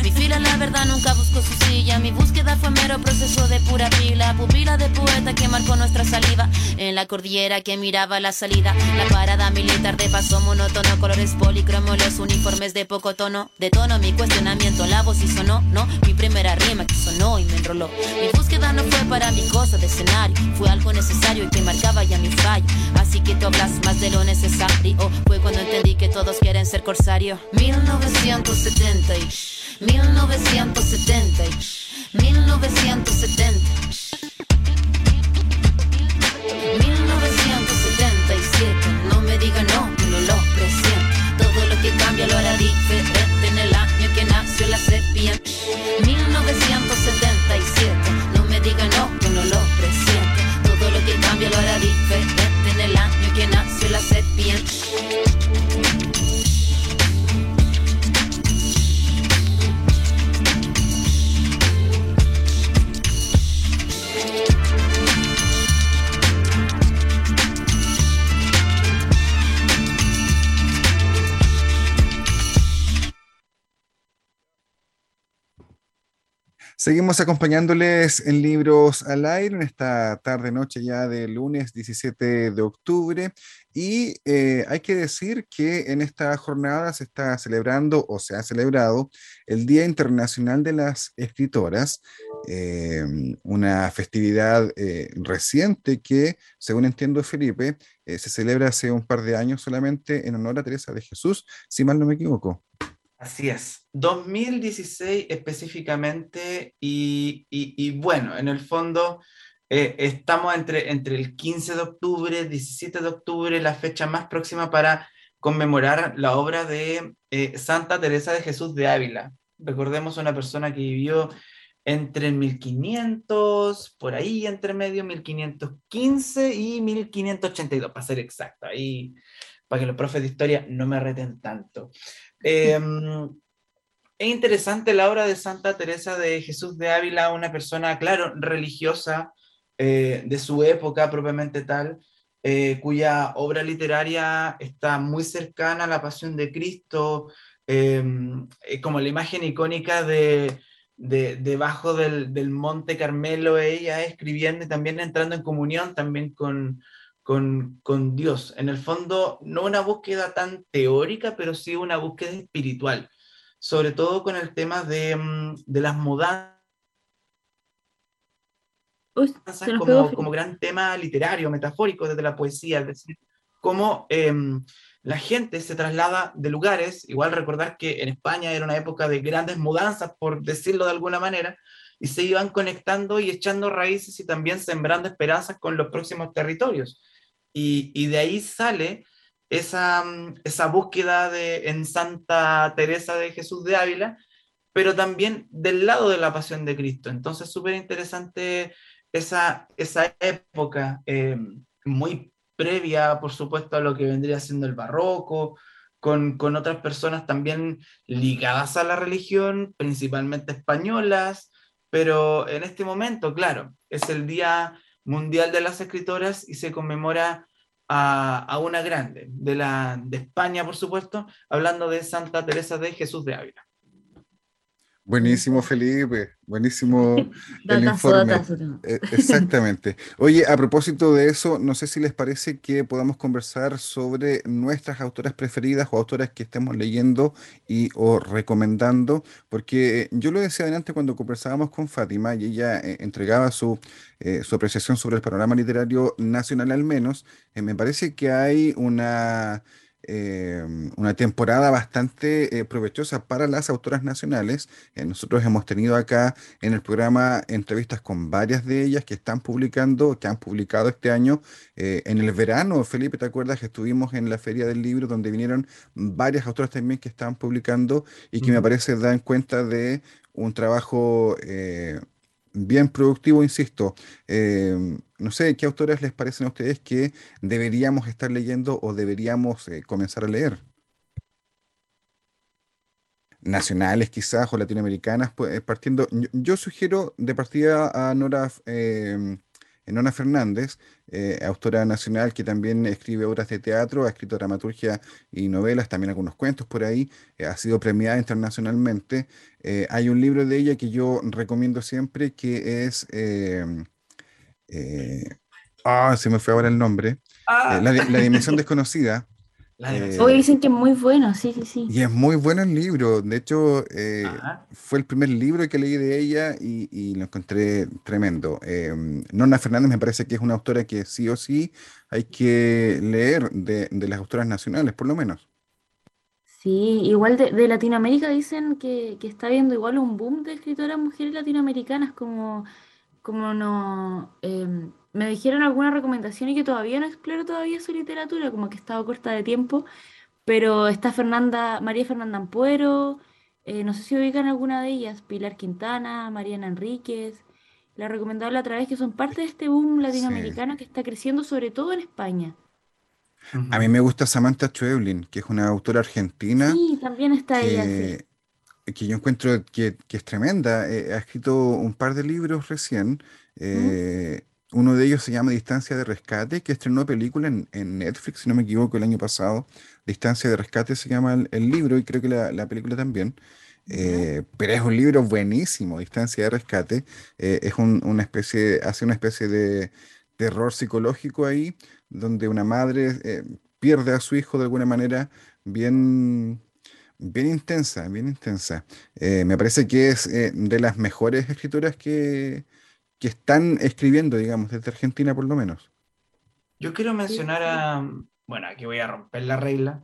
Mi fila, la verdad, nunca buscó su silla. Mi búsqueda fue mero proceso de pura pila. Pupila de poeta que marcó nuestra saliva. En la cordillera que miraba la salida. La parada militar de paso monótono. Colores policromos, los uniformes de poco tono. De tono mi cuestionamiento, la voz y sonó, no mi primera rima que sonó y me enroló. Mi búsqueda no fue para mi cosa de escenario, fue algo necesario y que marcaba ya mi fallo. Así que tú hablas más de lo necesario. Fue cuando entendí que todos quieren ser corsario. 1970 1970 1970 1977 No me diga no, pandemia. 1900 Seguimos acompañándoles en Libros al Aire en esta tarde-noche ya de lunes 17 de octubre. Y eh, hay que decir que en esta jornada se está celebrando o se ha celebrado el Día Internacional de las Escritoras, eh, una festividad eh, reciente que, según entiendo Felipe, se celebra hace un par de años solamente en honor a Teresa de Jesús, si mal no me equivoco. Así es, 2016 específicamente y, bueno, en el fondo eh, estamos entre, entre el 15 de octubre, 17 de octubre, la fecha más próxima para conmemorar la obra de eh, Santa Teresa de Jesús de Ávila. Recordemos una persona que vivió entre 1500, por ahí entre medio, 1515 y 1582, para ser exacto, ahí para que los profes de historia no me reten tanto. [laughs] Em, es interesante la obra de Santa Teresa de Jesús de Ávila, una persona, claro, religiosa eh, de su época propiamente tal, eh, cuya obra literaria está muy cercana a la pasión de Cristo, em, eh, como la imagen icónica de, debajo del, monte Carmelo, ella escribiendo y también entrando en comunión también con, con, Dios. En el fondo, no una búsqueda tan teórica, pero sí una búsqueda espiritual, sobre todo con el tema de, mm, de las mudanzas. como, como, gran tema literario, metafórico desde la poesía, es decir, cómo em, la gente se traslada de lugares, igual recordar que en España era una época de grandes mudanzas, por decirlo de alguna manera, y se iban conectando y echando raíces y también sembrando esperanzas con los próximos territorios. Y, de ahí sale esa, esa búsqueda de, en Santa Teresa de Jesús de Ávila, pero también del lado de la pasión de Cristo. Entonces, súper interesante esa, esa época, eh, muy previa, por supuesto, a lo que vendría siendo el barroco, con, con, otras personas también ligadas a la religión, principalmente españolas, pero en este momento, claro, es el Día Mundial de las Escritoras y se conmemora a, una grande, de, la, de España, por supuesto, hablando de Santa Teresa de Jesús de Ávila. Buenísimo, Felipe. Buenísimo [laughs] el informe. Eh, exactamente. Oye, a propósito de eso, no sé si les parece que podamos conversar sobre nuestras autoras preferidas o autoras que estemos leyendo y o recomendando, porque yo lo decía adelante cuando conversábamos con Fátima y ella eh, entregaba su, eh, su apreciación sobre el panorama literario nacional al menos, me parece que hay una eh, una temporada bastante eh, provechosa para las autoras nacionales. Eh, nosotros hemos tenido acá en el programa entrevistas con varias de ellas que están publicando, que han publicado este año en el verano. Felipe, ¿te acuerdas que estuvimos en la Feria del Libro donde vinieron varias autoras también que estaban publicando y que me parece dan cuenta de un trabajo bien productivo, insisto. Eh, no sé, ¿qué autores les parecen a ustedes que deberíamos estar leyendo o deberíamos eh, comenzar a leer? nacionales quizás o latinoamericanas, pues, partiendo, yo, sugiero de partida a Nora, eh, Nora Fernández, eh, autora nacional que también escribe obras de teatro, ha escrito dramaturgia y novelas, también algunos cuentos por ahí, eh, ha sido premiada internacionalmente. hay un libro de ella que yo recomiendo siempre que es... ah, se me fue ahora el nombre. Ah. La, la, Dimensión Desconocida, eh, Hoy dicen que es muy bueno, sí, sí, sí. Y es muy bueno el libro. De hecho, eh, fue el primer libro que leí de ella y, lo encontré tremendo. Eh, Fernández me parece que es una autora que sí o sí hay que leer de, las autoras nacionales, por lo menos. Sí, igual de, Latinoamérica dicen que, está habiendo igual un boom de escritoras mujeres latinoamericanas como, como no... Me dijeron alguna recomendación y que todavía no exploro todavía su literatura, como que estaba corta de tiempo, pero está Fernanda, María Fernanda Ampuero, eh, no sé si ubican alguna de ellas, Pilar Quintana, Mariana Enríquez, la recomendado la otra vez que son parte de este boom latinoamericano que está creciendo sobre todo en España. A mí me gusta Samantha Schweblin, que es una autora argentina. Sí, también está ella. Que yo encuentro que, es tremenda. Eh, ha escrito un par de libros recién. Eh, uno de ellos se llama Distancia de Rescate, que estrenó película en, Netflix, si no me equivoco, el año pasado. Distancia de Rescate se llama el, libro y creo que la, película también. Eh, pero es un libro buenísimo, Distancia de Rescate. Eh, es una especie, hace una especie de terror psicológico ahí, donde una madre eh, pierde a su hijo de alguna manera bien, bien intensa, bien intensa. me parece que es de las mejores escrituras que, que están escribiendo, digamos, desde Argentina por lo menos. Yo quiero mencionar a, bueno, aquí voy a romper la regla,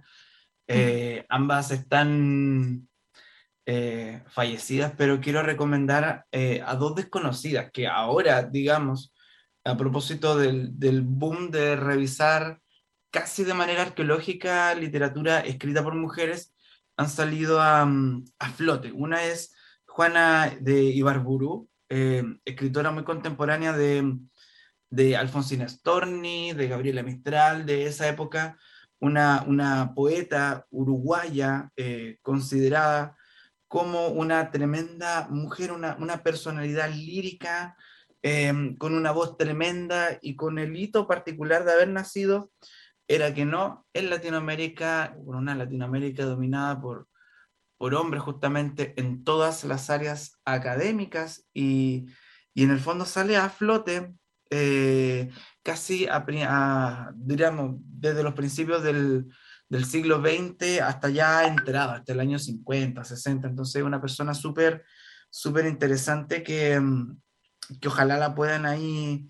eh, ambas están eh, fallecidas, pero quiero recomendar eh, a dos desconocidas que ahora, digamos, a propósito del, boom de revisar casi de manera arqueológica literatura escrita por mujeres, han salido a, a flote. Una es Juana de Ibarburu, eh, escritora muy contemporánea de, de Alfonsina Storni, de Gabriela Mistral, de esa época, una, una poeta uruguaya eh, considerada como una tremenda mujer, una, una personalidad lírica, eh, con una voz tremenda y con el hito particular de haber nacido, era que no en Latinoamérica, una Latinoamérica dominada por, por hombres justamente en todas las áreas académicas y, en el fondo sale a flote eh, casi a, diríamos, desde los principios del, siglo XX hasta ya entrado, hasta el año 50, 60. Entonces, una persona súper, súper interesante que, que ojalá la puedan ahí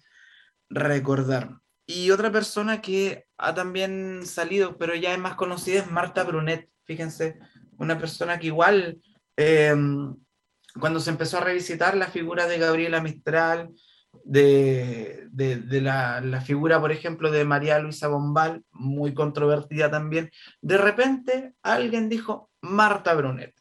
recordar. Y otra persona que ha también salido, pero ya es más conocida, es Marta Brunet. Fíjense, una persona que igual, em, cuando se empezó a revisitar la figura de Gabriela Mistral, de, de, la, la, figura, por ejemplo, de María Luisa Bombal, muy controvertida también, de repente alguien dijo Marta Brunet.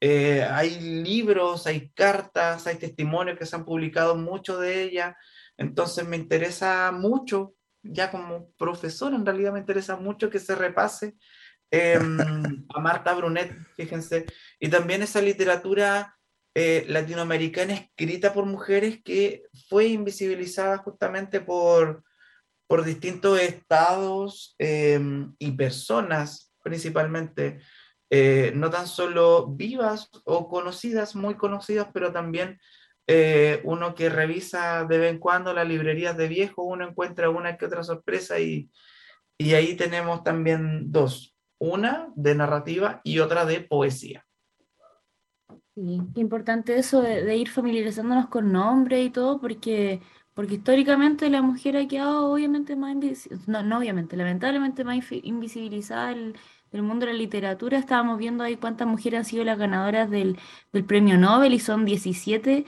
Eh, hay libros, hay cartas, hay testimonios que se han publicado, mucho de ella, entonces me interesa mucho, ya como profesor en realidad me interesa mucho que se repase Em, a Marta Brunet, fíjense, y también esa literatura eh, latinoamericana escrita por mujeres que fue invisibilizada justamente por, por distintos estados em, y personas principalmente, eh, no tan solo vivas o conocidas, muy conocidas, pero también eh, uno que revisa de vez en cuando las librerías de viejo, uno encuentra una que otra sorpresa y, y ahí tenemos también dos una de narrativa y otra de poesía. Sí, qué importante eso de, ir familiarizándonos con nombres y todo, porque, porque históricamente la mujer ha quedado obviamente más no, no obviamente, lamentablemente más invisibilizada del, mundo de la literatura. Estábamos viendo ahí cuántas mujeres han sido las ganadoras del, del premio Nobel y son 17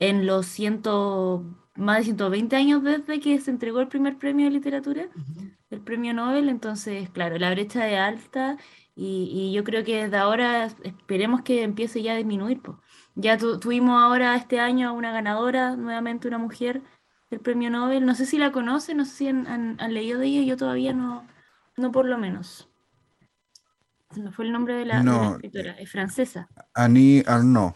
en los ciento, más de 120 años desde que se entregó el primer premio de literatura el premio Nobel, entonces, claro, la brecha es alta y, yo creo que desde ahora esperemos que empiece ya a disminuir. Ya tuvimos ahora este año una ganadora, nuevamente una mujer del premio Nobel, no sé si la conocen, no sé si han, leído de ella, yo todavía no, no por lo menos. me fue el nombre de la, escritora, es francesa. Annie Arnaud.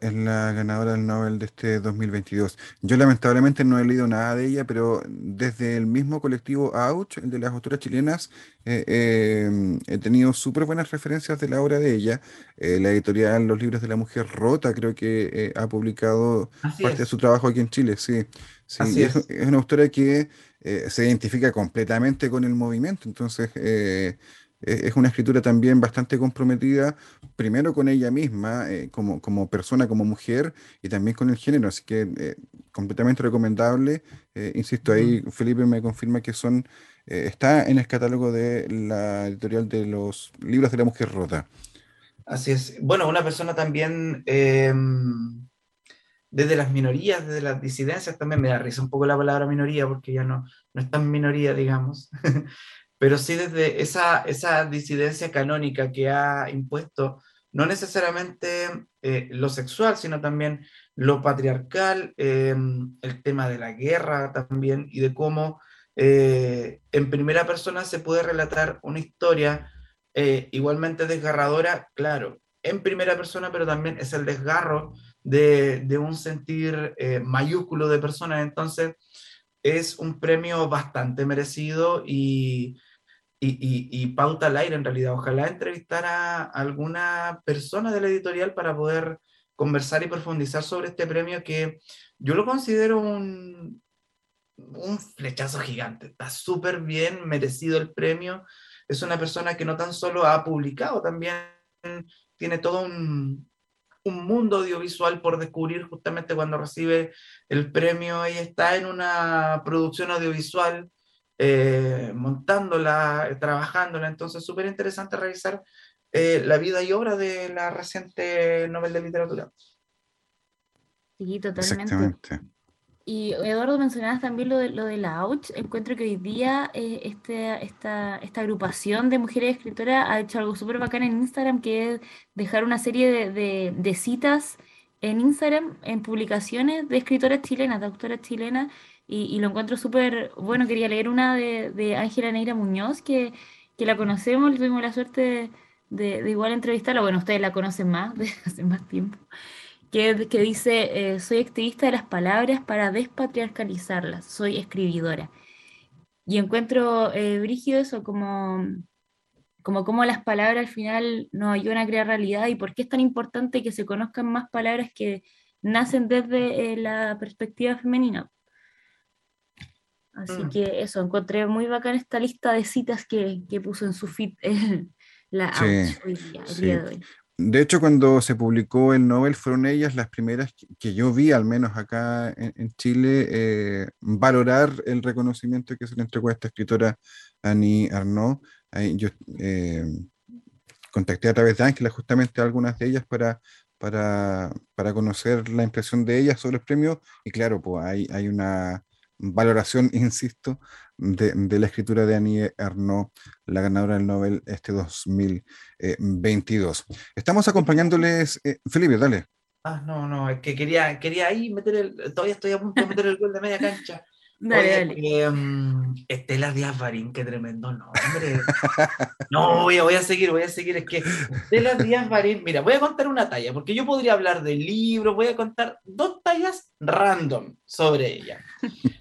Es la, ganadora del Nobel de este 2022. Yo lamentablemente no he leído nada de ella, pero desde el mismo colectivo Ouch, el de las autoras chilenas, eh, eh, he tenido súper buenas referencias de la obra de ella. Eh, la editorial Los Libros de la Mujer Rota creo que ha publicado parte de su trabajo aquí en Chile, sí. sí es. es. una autora que se identifica completamente con el movimiento, entonces es una escritura también bastante comprometida, primero con ella misma, eh, como, como persona, como mujer, y también con el género, así que eh, completamente recomendable. Eh, insisto, ahí Felipe me confirma que son está en el catálogo de la editorial de los libros de la mujer rota. Así es. Bueno, una persona también em, desde las minorías, desde las disidencias, también me da risa un poco la palabra minoría, porque ya no, no es tan minoría, digamos. [laughs] pero sí desde esa, esa disidencia canónica que ha impuesto no necesariamente eh, lo sexual, sino también lo patriarcal, em, el tema de la guerra también y de cómo eh, en primera persona se puede relatar una historia eh, igualmente desgarradora, claro, en primera persona, pero también es el desgarro de, de un sentir mayúsculo de personas. Entonces, es un premio bastante merecido y, y, pauta al aire en realidad. Ojalá entrevistar a alguna persona de la editorial para poder conversar y profundizar sobre este premio que yo lo considero un, un flechazo gigante. Está súper bien merecido el premio. Es una persona que no tan solo ha publicado, también tiene todo un, un mundo audiovisual por descubrir justamente cuando recibe el premio. Ella está en una producción audiovisual eh, montándola, trabajándola. Entonces, súper interesante revisar eh, la vida y obra de la reciente Nobel de Literatura. Sí, totalmente. Y Eduardo, mencionabas también lo de, lo de la AUCH. Encuentro que hoy día eh, este, esta, esta agrupación de mujeres escritoras ha hecho algo súper bacán en Instagram, que es dejar una serie de, de, de citas en Instagram, en publicaciones de escritoras chilenas, de autoras chilenas, y, lo encuentro súper bueno. Quería leer una de Ángela Neira Muñoz, que, que, la conocemos, tuvimos la suerte de, de, igual entrevistarla. Bueno, ustedes la conocen más, de [laughs] hace más tiempo. Que, que dice, eh, soy activista de las palabras para despatriarcalizarlas, soy escribidora. Y encuentro eh, brígido eso como como cómo las palabras al final nos ayudan a crear realidad y por qué es tan importante que se conozcan más palabras que nacen desde eh, la perspectiva femenina. Así mm. que eso, encontré muy bacán esta lista de citas que, que puso en su feed [laughs] la hoy día, el día de hoy. De hecho, cuando se publicó el Nobel, fueron ellas las primeras que, yo vi, al menos acá en, Chile, eh, valorar el reconocimiento que se le entregó a esta escritora Annie Arnaud. yo eh, contacté a través de Ángela justamente a algunas de ellas para, para, para, conocer la impresión de ellas sobre el premio. Y claro, pues hay, hay una valoración, insisto, de, la escritura de Annie Ernaux, la ganadora del Nobel este 2022. Estamos acompañándoles, eh, Felipe, dale. Ah, no, no, es que quería, quería ahí meter el, todavía estoy a punto de meter el gol de media cancha. Dale, em, Estela Díaz Barín, qué tremendo nombre. No, voy a, voy a seguir, voy a seguir. Es que Estela Díaz Barín, mira, voy a contar una talla, porque yo podría hablar del libro, voy a contar dos tallas random sobre ella.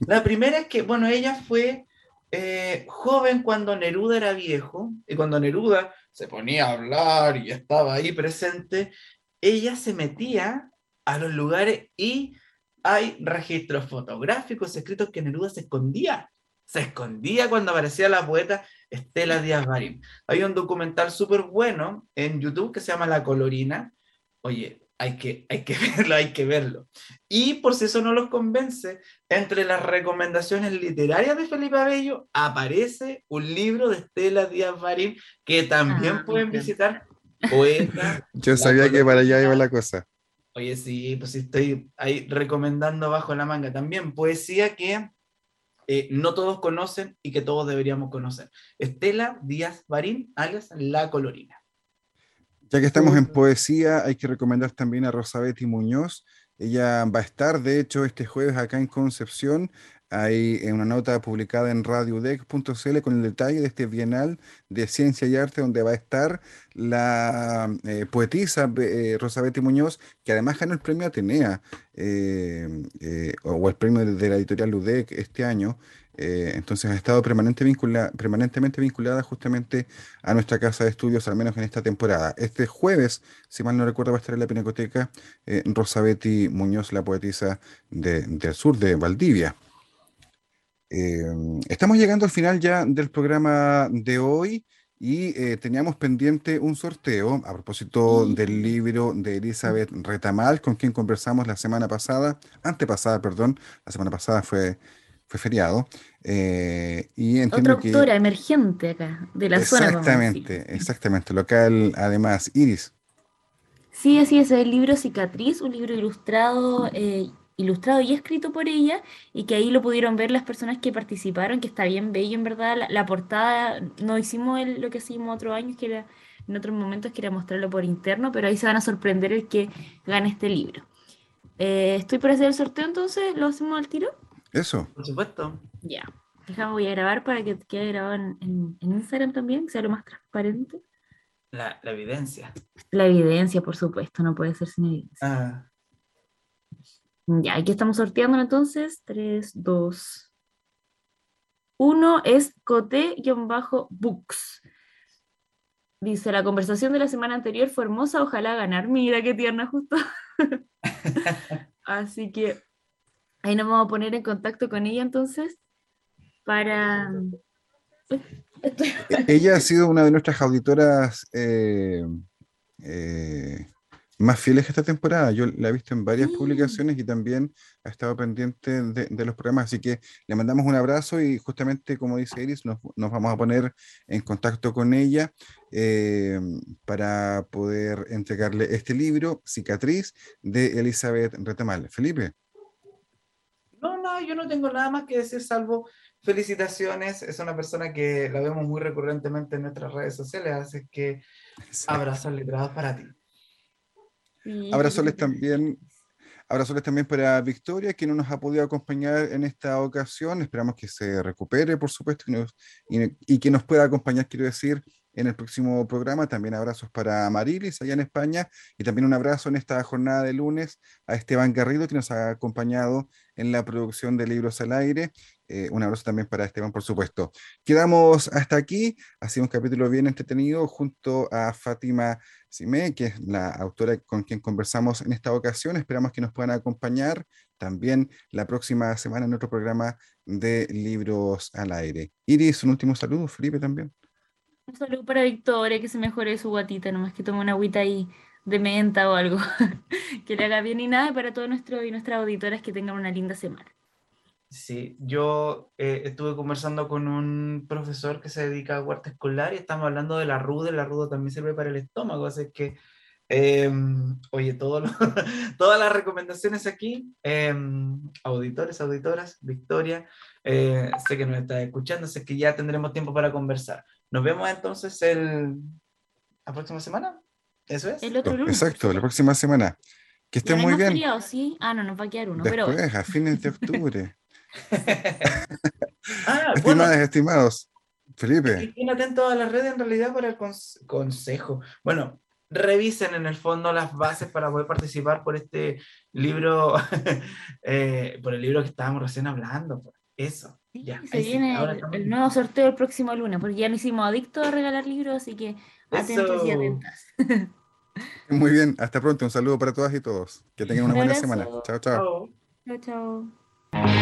La primera es que, bueno, ella fue eh, joven cuando Neruda era viejo, y cuando Neruda se ponía a hablar y estaba ahí presente, ella se metía a los lugares y hay registros fotográficos escritos que Neruda se escondía. Se escondía cuando aparecía la poeta Estela Díaz Marín. Hay un documental súper bueno en YouTube que se llama La Colorina. Oye, hay que, hay que [laughs] verlo, hay que verlo. Y por si eso no los convence, entre las recomendaciones literarias de Felipe Abello aparece un libro de Estela Díaz Marín que también ah, pueden visitar. Poeta. [laughs] Yo sabía que para allá iba la cosa. Oye, sí, pues estoy ahí recomendando bajo la manga también poesía que eh, no todos conocen y que todos deberíamos conocer. Estela Díaz Barín, alias La Colorina. Ya que estamos en poesía, hay que recomendar también a Rosabeth Muñoz. Ella va a estar, de hecho, este jueves acá en Concepción Hay eh, una nota publicada en radiodec.cl con el detalle de este Bienal de Ciencia y Arte, donde va a estar la eh, poetisa eh, Rosabetti Muñoz, que además ganó el premio Atenea, o el premio de, la editorial Ludec este año. entonces ha estado permanente permanentemente vinculada justamente a nuestra casa de estudios, al menos en esta temporada. Este jueves, si mal no recuerdo, va a estar en la Pinacoteca Rosabetti Muñoz, la poetisa del sur de Valdivia. Em, estamos llegando al final ya del programa de hoy y eh, teníamos pendiente un sorteo a propósito del libro de Elizabeth Retamal, con quien conversamos la semana pasada, antepasada, perdón, la semana pasada fue, fue feriado. Eh, y Otra autora emergente acá, de la zona. Exactamente, exactamente, local además. Iris. Sí, así es, el libro Cicatriz, un libro ilustrado eh, ilustrado y escrito por ella y que ahí lo pudieron ver las personas que participaron, que está bien bello en verdad. La, portada, no hicimos lo que hicimos otros años, que era en otros momentos, que era mostrarlo por interno, pero ahí se van a sorprender el que gane este libro. Eh, estoy por hacer el sorteo, entonces, ¿lo hacemos al tiro? Eso. Por supuesto. Ya. Déjame, voy a grabar para que quede grabado en, Instagram también, que sea lo más transparente. La, la, evidencia. La evidencia, por supuesto, no puede ser sin evidencia. Ah. Ya, aquí estamos sorteando entonces. 3, 2, 1 es Cote-Books. Dice, la conversación de la semana anterior fue hermosa, ojalá ganar. Mira qué tierna justo. [laughs] Así que ahí nos vamos a poner en contacto con ella entonces para... ella ha sido una de nuestras auditoras eh, eh, más fieles que esta temporada. Yo la he visto en varias publicaciones y también ha estado pendiente de, los programas, así que le mandamos un abrazo y justamente como dice Iris, nos, vamos a poner en contacto con ella eh, para poder entregarle este libro, Cicatriz, de Elizabeth Retamal. Felipe. No, no, yo no tengo nada más que decir salvo felicitaciones. Es una persona que la vemos muy recurrentemente en nuestras redes sociales, así que [laughs] abrazos letrados para ti. Abrazoles también, abrazoles también para Victoria, que no nos ha podido acompañar en esta ocasión. Esperamos que se recupere, por supuesto, y, que nos pueda acompañar, quiero decir, en el próximo programa. También abrazos para Marilis allá en España y también un abrazo en esta jornada de lunes a Esteban Garrido que nos ha acompañado en la producción de Libros al Aire. Eh, un abrazo también para Esteban, por supuesto. Quedamos hasta aquí. Ha sido un capítulo bien entretenido junto a Fátima Simé, que es la autora con quien conversamos en esta ocasión. Esperamos que nos puedan acompañar también la próxima semana en otro programa de Libros al Aire. Iris, un último saludo. Felipe también. Un saludo para Victoria, que se mejore su guatita, nomás que tome una agüita ahí de menta o algo, [laughs] que le haga bien y nada, para todos nuestros y nuestras auditoras que tengan una linda semana. Sí, yo eh, estuve conversando con un profesor que se dedica a huerta escolar y estamos hablando de la ruda, la ruda también sirve para el estómago, así que, em, oye, todo [laughs] todas las recomendaciones aquí, em, auditores, auditoras, Victoria, eh, sé que nos está escuchando, sé que ya tendremos tiempo para conversar. Nos vemos entonces el, la próxima semana. ¿Eso es? El otro lunes. Exacto, la próxima semana. Que estén muy bien. ¿sí? Ah, no, nos va a quedar uno. Después, pero... a fines de octubre. [laughs] [laughs] ah, Estimadas, estimados. Felipe. Estén atentos a las redes en realidad para el consejo. Bueno, revisen en el fondo las bases para poder participar por este libro, [laughs] eh, por el libro que estábamos recién hablando. Eso. Ya, se viene el, nuevo sorteo el próximo lunes, porque ya no hicimos adictos a regalar libros, así que atentos y atentas. [laughs] Muy bien, hasta pronto. Un saludo para todas y todos. Que tengan una buena semana. Chao, chao. Chao, chao.